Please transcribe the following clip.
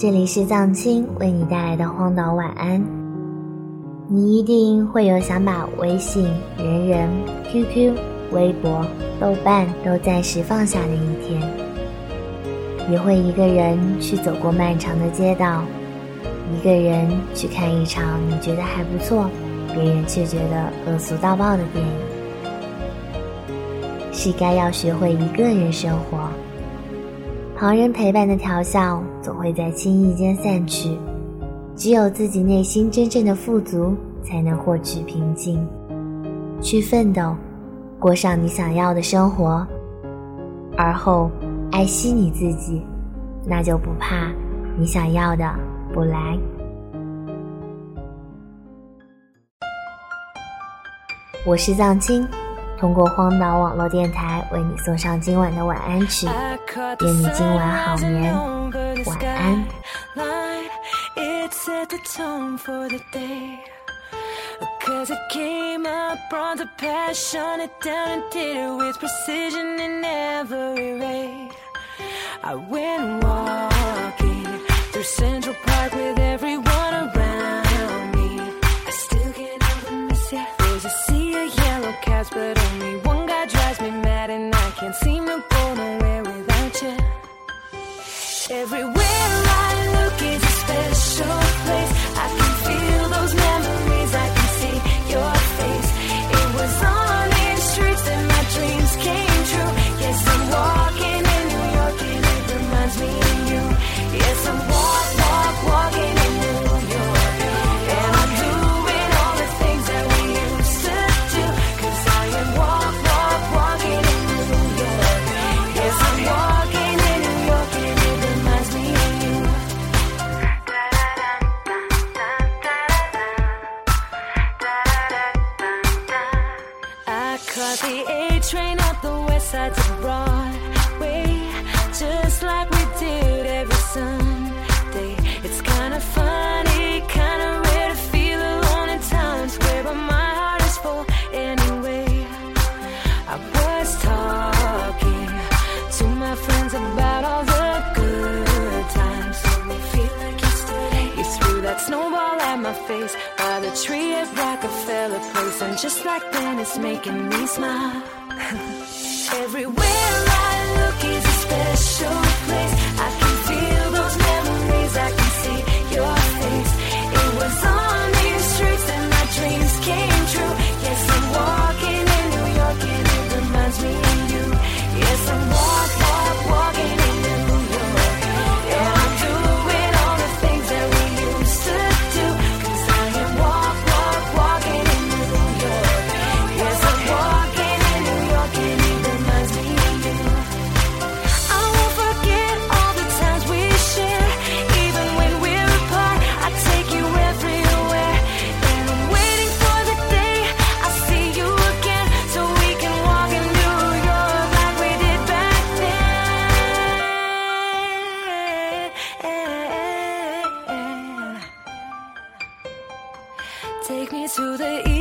这里是藏青为你带来的荒岛晚安。你一定会有想把微信、人人、QQ、微博、豆瓣都暂时放下的一天，也会一个人去走过漫长的街道，一个人去看一场你觉得还不错，别人却觉得恶俗到爆的电影。是该要学会一个人生活。旁人陪伴的调笑总会在轻易间散去，只有自己内心真正的富足，才能获取平静，去奋斗，过上你想要的生活。而后爱惜你自己，那就不怕你想要的不来。我是藏青。通过荒岛网络电台为你送上今晚的晚安曲，愿你今晚好眠，晚安。 side to Broadway, just like we did every Sunday. It's kind of funny, kind of weird to feel alone in Times where my heart is full anyway. I was talking to my friends about all the good times, we feel like yesterday. You threw that snowball at my face by the tree at Rockefeller Place, and just like then, it's making me smile. Everywhere to the east.